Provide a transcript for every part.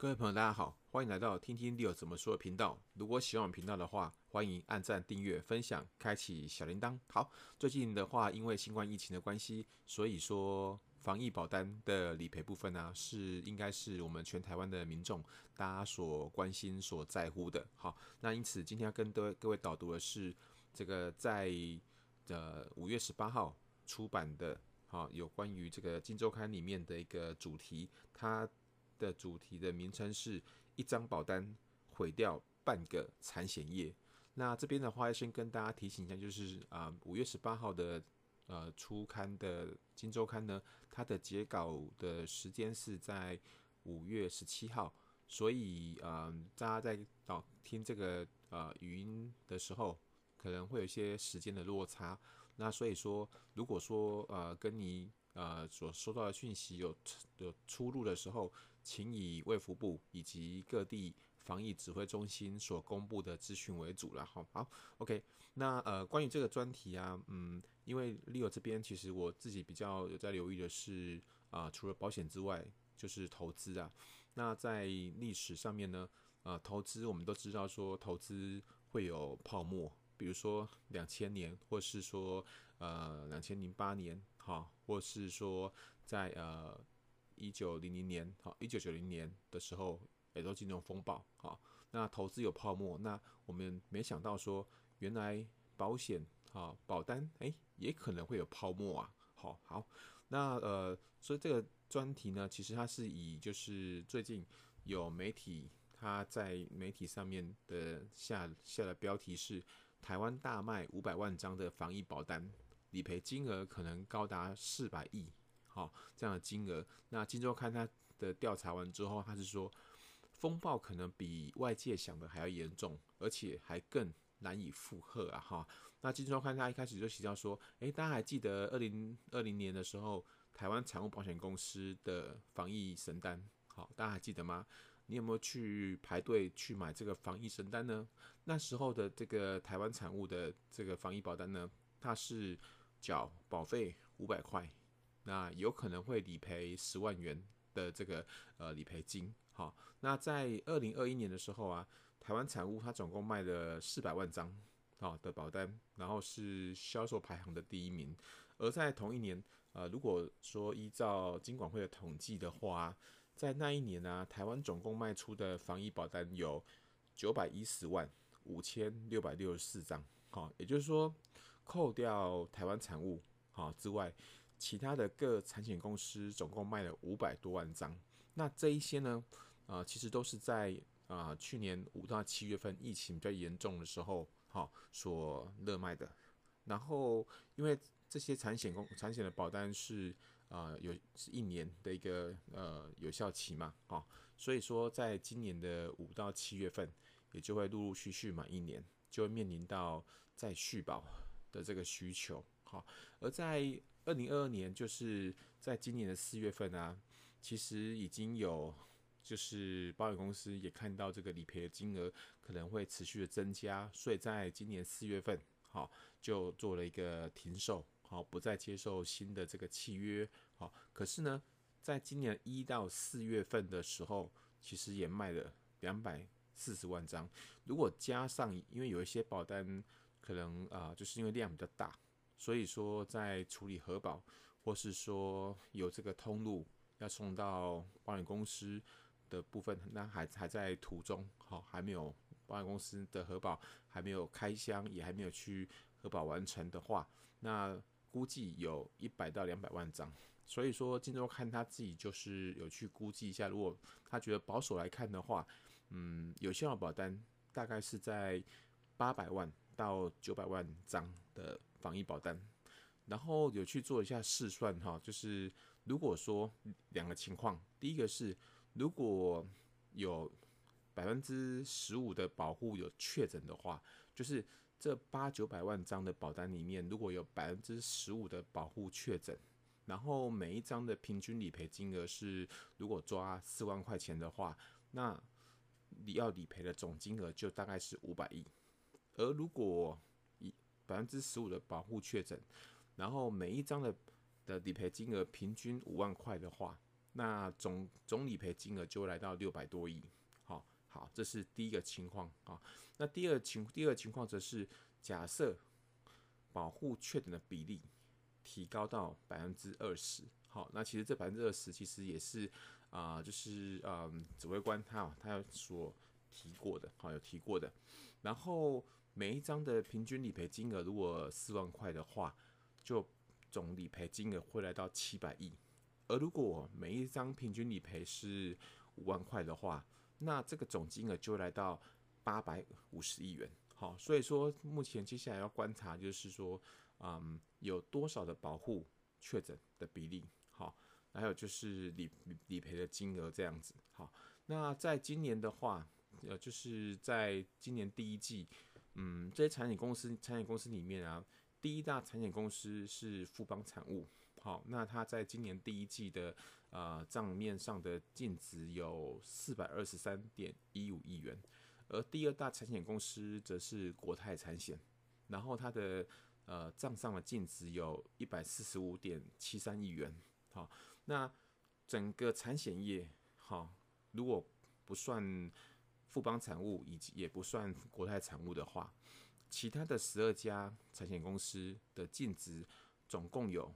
各位朋友，大家好，欢迎来到听听 Leo 怎么说频道。如果喜欢我们频道的话，欢迎按赞、订阅、分享、开启小铃铛。好，最近的话，因为新冠疫情的关系，所以说防疫保单的理赔部分呢、是应该是我们全台湾的民众大家所关心、所在乎的。好，那因此今天要跟各位各位导读的是这个在呃五月十八号出版的，好，有关于这个《金周刊》里面的一个主题，它。的主题的名称是一张保单毁掉半个产险业。那这边的话，先跟大家提醒一下，就是啊，五月十八号的呃初刊的《金周刊》呢，它的截稿的时间是在五月十七号，所以啊，大家在哦听这个呃语音的时候，可能会有一些时间的落差。那所以说，如果说呃跟你呃所收到的讯息有有出入的时候，请以卫福部以及各地防疫指挥中心所公布的资讯为主了。好，好，OK。那呃，关于这个专题啊，嗯，因为 Leo 这边其实我自己比较有在留意的是啊、除了保险之外，就是投资啊。那在历史上面呢，呃，投资我们都知道说投资会有泡沫，比如说两千年，或是说呃两千零八年，哈，或是说在呃。一九零零年，好，一九九零年的时候，也都金融风暴，好，那投资有泡沫，那我们没想到说，原来保险，好，保单，诶，也可能会有泡沫啊，好，好，那呃，所以这个专题呢，其实它是以就是最近有媒体，它在媒体上面的下下的标题是台湾大卖五百万张的防疫保单，理赔金额可能高达四百亿。好，这样的金额。那金周刊他的调查完之后，他是说风暴可能比外界想的还要严重，而且还更难以负荷啊！哈，那金周刊他一开始就提到说，诶，大家还记得二零二零年的时候，台湾产物保险公司的防疫神单，好，大家还记得吗？你有没有去排队去买这个防疫神单呢？那时候的这个台湾产物的这个防疫保单呢，它是缴保费五百块。那有可能会理赔十万元的这个呃理赔金，好，那在二零二一年的时候啊，台湾产物它总共卖了四百万张好的保单，然后是销售排行的第一名。而在同一年，呃，如果说依照金管会的统计的话，在那一年呢、台湾总共卖出的防疫保单有九百一十万五千六百六十四张，好，也就是说扣掉台湾产物好之外。其他的各产险公司总共卖了五百多万张，那这一些呢，啊、呃，其实都是在啊、去年五到七月份疫情比较严重的时候，好、哦、所热卖的。然后，因为这些产险公产险的保单是啊、有是一年的一个呃有效期嘛，啊、哦，所以说在今年的五到七月份，也就会陆陆续续满一年，就会面临到再续保的这个需求。好，而在二零二二年，就是在今年的四月份啊，其实已经有就是保险公司也看到这个理赔的金额可能会持续的增加，所以在今年四月份，好就做了一个停售，好不再接受新的这个契约，好，可是呢，在今年一到四月份的时候，其实也卖了两百四十万张，如果加上因为有一些保单可能啊，就是因为量比较大。所以说，在处理核保，或是说有这个通路要送到保险公司的部分，那还还在途中，好，还没有保险公司的核保还没有开箱，也还没有去核保完成的话，那估计有一百到两百万张。所以说，今周看他自己就是有去估计一下，如果他觉得保守来看的话，嗯，有效保单大概是在八百万到九百万张的。防疫保单，然后有去做一下试算哈，就是如果说两个情况，第一个是如果有百分之十五的保护有确诊的话，就是这八九百万张的保单里面，如果有百分之十五的保护确诊，然后每一张的平均理赔金额是如果抓四万块钱的话，那你要理赔的总金额就大概是五百亿，而如果百分之十五的保护确诊，然后每一张的的理赔金额平均五万块的话，那总总理赔金额就会来到六百多亿。好，好，这是第一个情况啊。那第二情第二情况则是假设保护确诊的比例提高到百分之二十。好，那其实这百分之二十其实也是啊、就是嗯，指挥官他他有所提过的，好，有提过的。然后每一张的平均理赔金额如果四万块的话，就总理赔金额会来到七百亿。而如果每一张平均理赔是五万块的话，那这个总金额就来到八百五十亿元。好，所以说目前接下来要观察就是说，嗯，有多少的保护确诊的比例。好，还有就是理理赔的金额这样子。好，那在今年的话，呃，就是在今年第一季，嗯，这些产险公司产险公司里面啊，第一大产险公司是富邦产物。好，那它在今年第一季的呃账面上的净值有四百二十三点一五亿元，而第二大产险公司则是国泰产险，然后它的呃账上的净值有一百四十五点七三亿元。好，那整个产险业，好，如果不算富邦产物以及也不算国泰产物的话，其他的十二家产险公司的净值总共有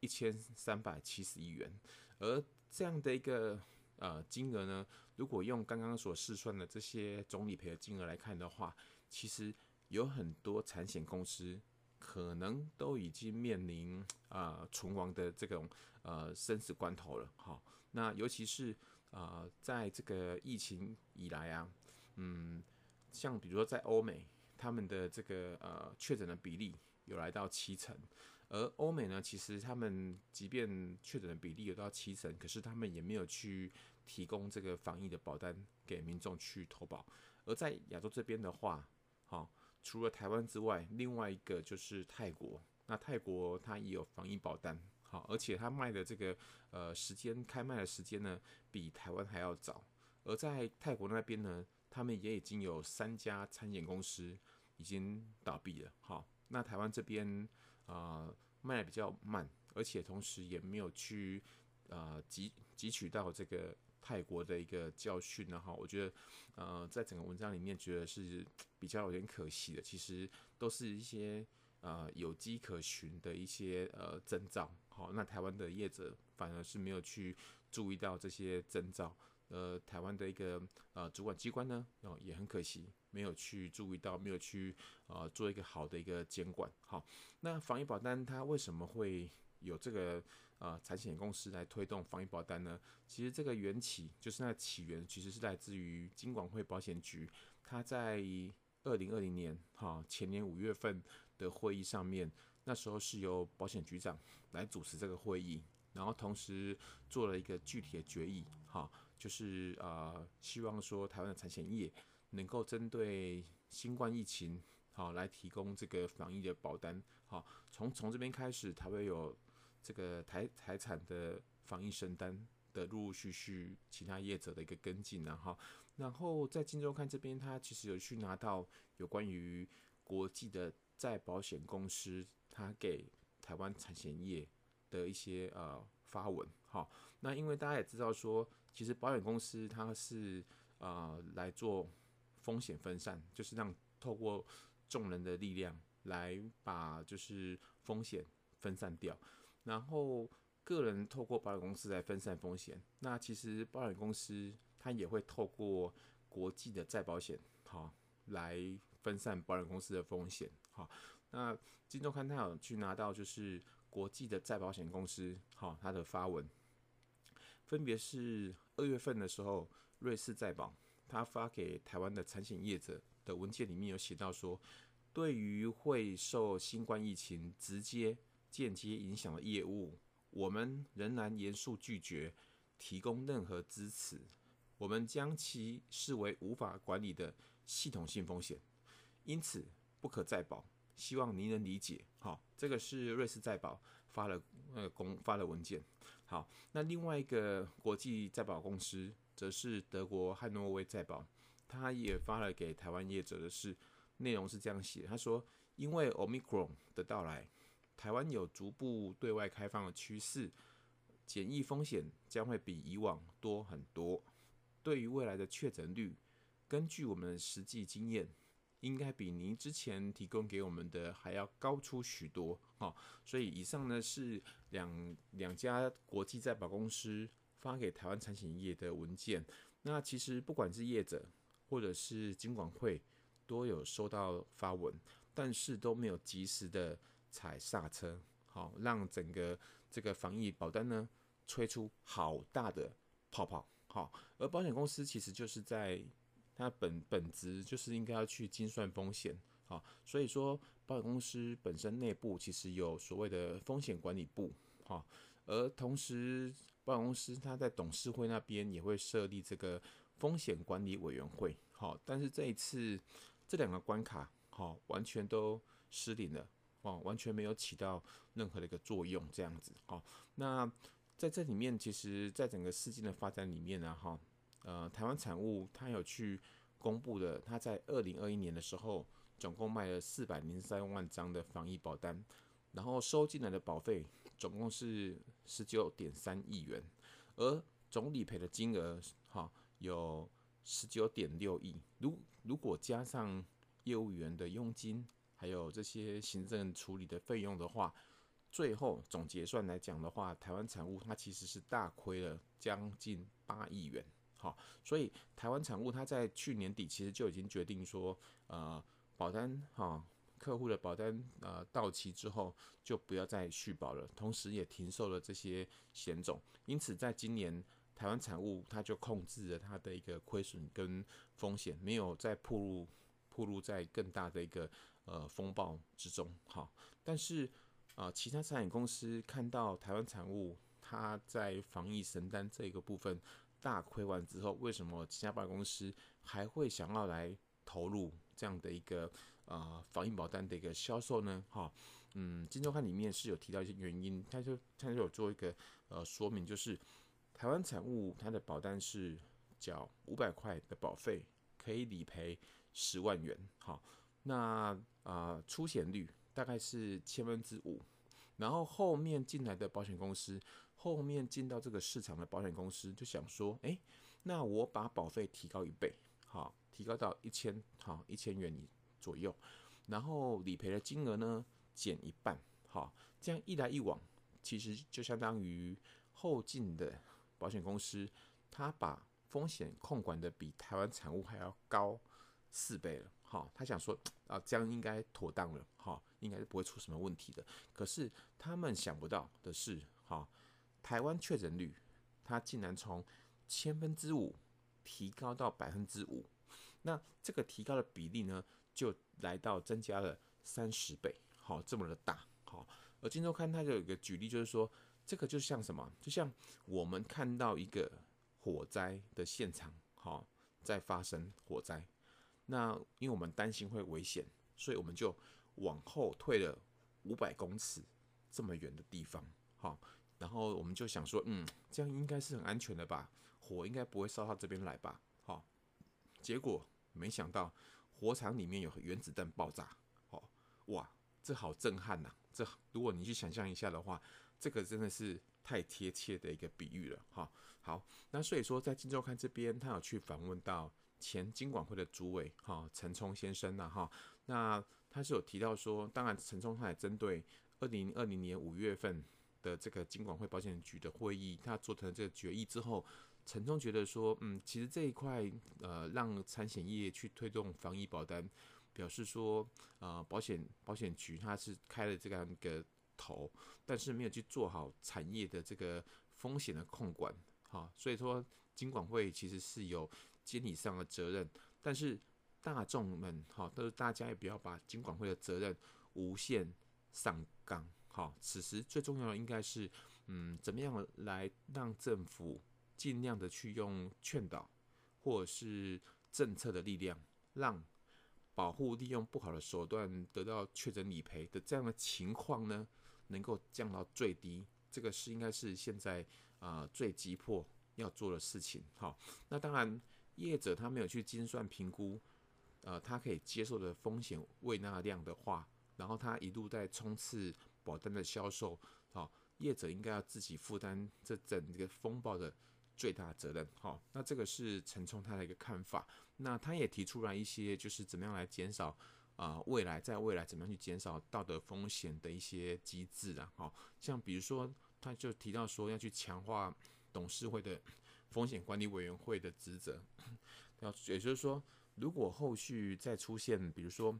一千三百七十亿元，而这样的一个呃金额呢，如果用刚刚所试算的这些总理赔的金额来看的话，其实有很多产险公司。可能都已经面临啊存亡的这种呃生死关头了，好，那尤其是啊、呃、在这个疫情以来啊，嗯，像比如说在欧美，他们的这个呃确诊的比例有来到七成，而欧美呢，其实他们即便确诊的比例有到七成，可是他们也没有去提供这个防疫的保单给民众去投保，而在亚洲这边的话，好。除了台湾之外，另外一个就是泰国。那泰国它也有防疫保单，好，而且它卖的这个呃时间开卖的时间呢，比台湾还要早。而在泰国那边呢，他们也已经有三家餐饮公司已经倒闭了。好，那台湾这边啊、呃、卖的比较慢，而且同时也没有去啊汲汲取到这个。泰国的一个教训呢，哈，我觉得，呃，在整个文章里面，觉得是比较有点可惜的。其实都是一些呃有迹可循的一些呃征兆，好，那台湾的业者反而是没有去注意到这些征兆，呃，台湾的一个呃主管机关呢，哦，也很可惜，没有去注意到，没有去呃做一个好的一个监管。好，那防疫保单它为什么会有这个？呃，产险公司来推动防疫保单呢？其实这个缘起就是那起源，其实是来自于金管会保险局，它在二零二零年哈前年五月份的会议上面，那时候是由保险局长来主持这个会议，然后同时做了一个具体的决议，哈，就是啊，希望说台湾的产险业能够针对新冠疫情，好来提供这个防疫的保单，好，从从这边开始，才会有。这个台台产的防疫申单的陆陆续续其他业者的一个跟进，然后，然后在今周刊这边，他其实有去拿到有关于国际的再保险公司，他给台湾产险业的一些呃发文，好，那因为大家也知道说，其实保险公司它是呃来做风险分散，就是让透过众人的力量来把就是风险分散掉。然后个人透过保险公司来分散风险，那其实保险公司它也会透过国际的再保险，好来分散保险公司的风险，好。那金周刊他有去拿到就是国际的再保险公司，好，它的发文，分别是二月份的时候，瑞士再保他发给台湾的产险业者的文件里面有写到说，对于会受新冠疫情直接间接影响的业务，我们仍然严肃拒绝提供任何支持。我们将其视为无法管理的系统性风险，因此不可再保。希望您能理解。好，这个是瑞士再保发了呃公发了文件。好，那另外一个国际再保公司则是德国汉诺威再保，他也发了给台湾业者的是内容是这样写。他说，因为 Omicron 的到来。台湾有逐步对外开放的趋势，检疫风险将会比以往多很多。对于未来的确诊率，根据我们的实际经验，应该比您之前提供给我们的还要高出许多。好，所以以上呢是两两家国际再保公司发给台湾产险业的文件。那其实不管是业者或者是金管会，都有收到发文，但是都没有及时的踩刹车，好，让整个这个防疫保单呢吹出好大的泡泡。好，而保险公司其实就是在它本本质就是应该要去精算风险，好，所以说保险公司本身内部其实有所谓的风险管理部，好，而同时保险公司它在董事会那边也会设立这个风险管理委员会，好，但是这一次这两个关卡，好，完全都失灵了，哦，完全没有起到任何的一个作用，这样子，好，那。在这里面，其实，在整个事件的发展里面呢，哈，呃，台湾产物它有去公布的，它在二零二一年的时候，总共卖了四百零三万张的防疫保单，然后收进来的保费总共是十九点三亿元，而总理赔的金额，哈，有十九点六亿。如如果加上业务员的佣金，还有这些行政处理的费用的话，最后总结算来讲的话，台湾产物它其实是大亏了将近八亿元。好，所以台湾产物它在去年底其实就已经决定说，呃，保单哈客户的保单呃到期之后就不要再续保了，同时也停售了这些险种。因此，在今年台湾产物它就控制了它的一个亏损跟风险，没有再暴露暴露在更大的一个呃风暴之中。好，但是。啊，其他产险公司看到台湾产物，它在防疫承担这个部分大亏完之后，为什么其他保险公司还会想要来投入这样的一个呃防疫保单的一个销售呢？哈，嗯，金周刊里面是有提到一些原因，他就他就有做一个呃说明，就是台湾产物它的保单是缴五百块的保费，可以理赔十万元，好，那啊、呃、出险率。大概是千分之五，然后后面进来的保险公司，后面进到这个市场的保险公司就想说，哎，那我把保费提高一倍，好，提高到一千，好，一千元左右，然后理赔的金额呢减一半，好，这样一来一往，其实就相当于后进的保险公司，他把风险控管的比台湾产物还要高四倍了。好，他想说啊，这样应该妥当了，好，应该是不会出什么问题的。可是他们想不到的是，哈，台湾确诊率，它竟然从千分之五提高到百分之五，那这个提高的比例呢，就来到增加了三十倍，好，这么的大，好。而金周刊它就有一个举例，就是说，这个就像什么？就像我们看到一个火灾的现场，好，在发生火灾。那因为我们担心会危险，所以我们就往后退了五百公尺这么远的地方，好，然后我们就想说，嗯，这样应该是很安全的吧？火应该不会烧到这边来吧？好，结果没想到火场里面有原子弹爆炸，好，哇，这好震撼呐！这如果你去想象一下的话，这个真的是太贴切的一个比喻了，哈。好，那所以说在《金周刊》这边，他有去访问到。前金管会的主委哈陈冲先生呐哈，那他是有提到说，当然陈冲他也针对二零二零年五月份的这个金管会保险局的会议，他做成这个决议之后，陈聪觉得说，嗯，其实这一块呃让产险业去推动防疫保单，表示说呃保险保险局他是开了这样一个头，但是没有去做好产业的这个风险的控管，哈，所以说金管会其实是有。监理上的责任，但是大众们哈，都是大家也不要把金管会的责任无限上纲。好，此时最重要的应该是，嗯，怎么样来让政府尽量的去用劝导或者是政策的力量，让保护利用不好的手段得到确诊理赔的这样的情况呢，能够降到最低。这个是应该是现在啊、最急迫要做的事情。好，那当然。业者他没有去精算评估，呃，他可以接受的风险胃纳量的话，然后他一路在冲刺保单的销售，好，业者应该要自己负担这整个风暴的最大责任。好，那这个是陈冲他的一个看法。那他也提出来一些，就是怎么样来减少啊、未来在未来怎么样去减少道德风险的一些机制啊。好，像比如说，他就提到说要去强化董事会的风险管理委员会的职责。要也就是说，如果后续再出现，比如说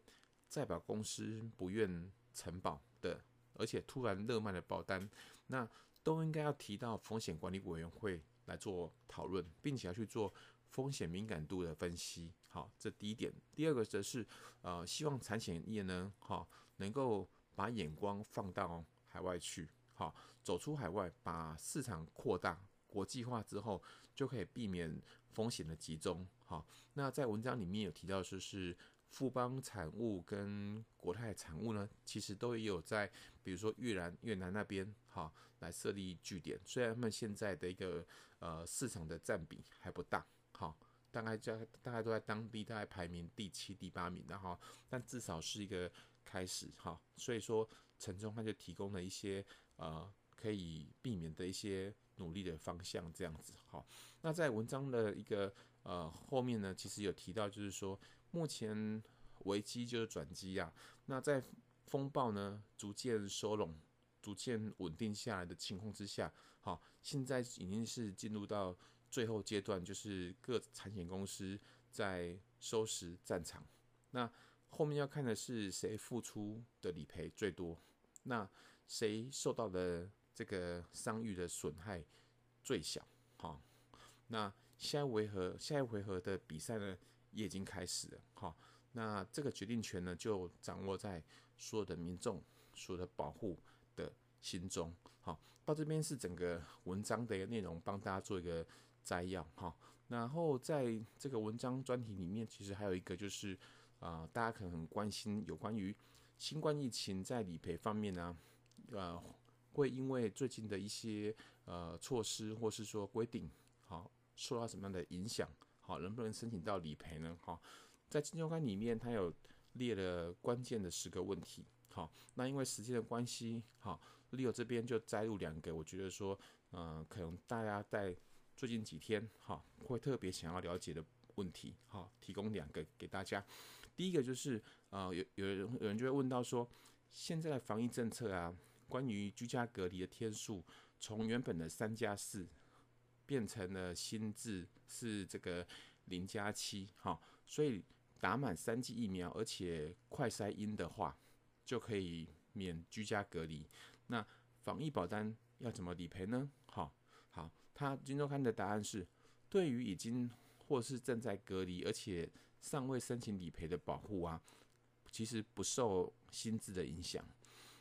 再保公司不愿承保的，而且突然热卖的保单，那都应该要提到风险管理委员会来做讨论，并且要去做风险敏感度的分析。好，这第一点。第二个则是，呃，希望产险业呢，好，能够把眼光放到海外去，好，走出海外，把市场扩大国际化之后，就可以避免风险的集中。好，那在文章里面有提到就是。富邦产物跟国泰产物呢，其实都也有在，比如说越南越南那边，哈，来设立据点。虽然他们现在的一个呃市场的占比还不大，哈，大概在大概都在当地大概排名第七、第八名的哈，但至少是一个开始哈。所以说陈冲他就提供了一些呃可以避免的一些努力的方向，这样子哈。那在文章的一个呃后面呢，其实有提到就是说。目前危机就是转机啊！那在风暴呢逐渐收拢、逐渐稳定下来的情况之下，好，现在已经是进入到最后阶段，就是各产险公司在收拾战场。那后面要看的是谁付出的理赔最多，那谁受到的这个伤愈的损害最小？好，那下一回合，下一回合的比赛呢？也已经开始了，好，那这个决定权呢，就掌握在所有的民众、所有的保护的心中，好，到这边是整个文章的一个内容，帮大家做一个摘要，哈，然后在这个文章专题里面，其实还有一个就是，啊、大家可能很关心有关于新冠疫情在理赔方面呢，呃，会因为最近的一些呃措施或是说规定，好，受到什么样的影响？好，能不能申请到理赔呢？好，在金周刊里面，它有列了关键的十个问题。好，那因为时间的关系，好，Leo 这边就摘录两个，我觉得说，嗯、可能大家在最近几天，哈，会特别想要了解的问题，好，提供两个给大家。第一个就是，呃，有有人有人就会问到说，现在的防疫政策啊，关于居家隔离的天数，从原本的三加四。变成了新制是这个零加七，哈，所以打满三剂疫苗，而且快筛阴的话，就可以免居家隔离。那防疫保单要怎么理赔呢？好，好，他金周刊的答案是，对于已经或是正在隔离，而且尚未申请理赔的保护啊，其实不受新制的影响。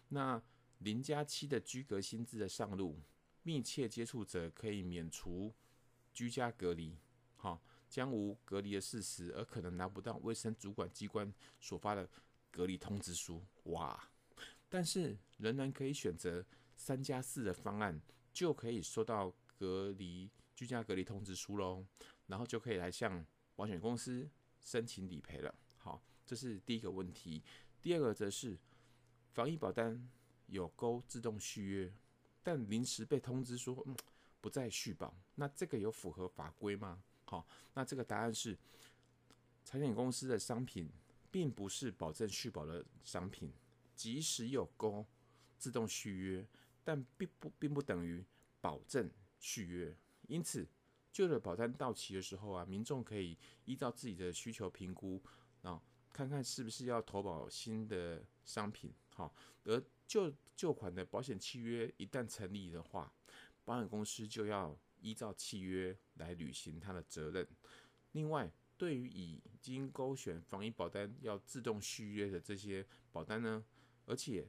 那零加七的居隔薪资的上路。密切接触者可以免除居家隔离，好，将无隔离的事实，而可能拿不到卫生主管机关所发的隔离通知书。哇！但是仍然可以选择三加四的方案，就可以收到隔离居家隔离通知书喽，然后就可以来向保险公司申请理赔了。好，这是第一个问题。第二个则是防疫保单有勾自动续约。但临时被通知说，嗯，不再续保，那这个有符合法规吗？好，那这个答案是，产险公司的商品并不是保证续保的商品，即使有勾自动续约，但并不并不等于保证续约。因此，旧的保单到期的时候啊，民众可以依照自己的需求评估，啊，看看是不是要投保新的商品。好，而旧旧款的保险契约一旦成立的话，保险公司就要依照契约来履行它的责任。另外，对于已经勾选防疫保单要自动续约的这些保单呢，而且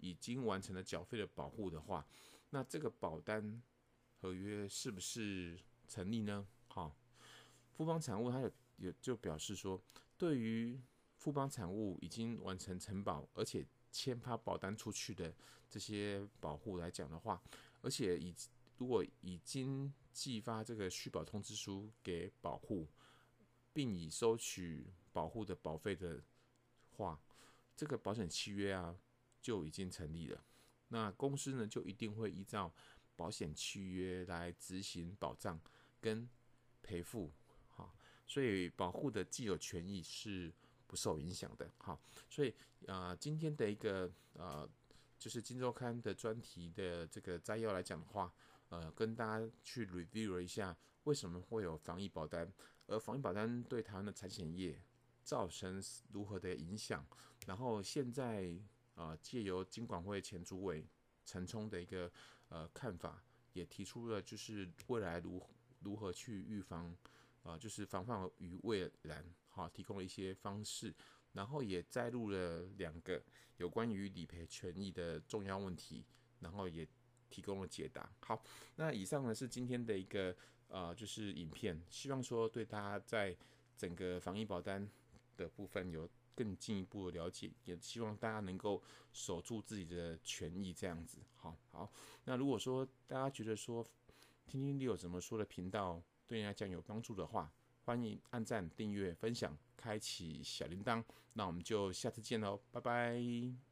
已经完成了缴费的保护的话，那这个保单合约是不是成立呢？好，富邦产物它有有就表示说，对于富邦产物已经完成承保，而且签发保单出去的这些保户来讲的话，而且已如果已经寄发这个续保通知书给保户，并已收取保户的保费的话，这个保险契约啊就已经成立了。那公司呢就一定会依照保险契约来执行保障跟赔付，好，所以保护的既有权益是不受影响的，好，所以啊、呃，今天的一个呃，就是《金周刊》的专题的这个摘要来讲的话，呃，跟大家去 review 了一下为什么会有防疫保单，而防疫保单对台湾的产险业造成如何的影响，然后现在啊，借由金管会前主委陈冲的一个呃看法，也提出了就是未来如如何去预防啊，就是防范于未然。好，提供了一些方式，然后也摘录了两个有关于理赔权益的重要问题，然后也提供了解答。好，那以上呢是今天的一个呃，就是影片，希望说对大家在整个防疫保单的部分有更进一步的了解，也希望大家能够守住自己的权益，这样子。好，好，那如果说大家觉得说听听你有什么说的频道对你来讲有帮助的话，欢迎按赞、订阅、分享、开启小铃铛，那我们就下次见喽，拜拜。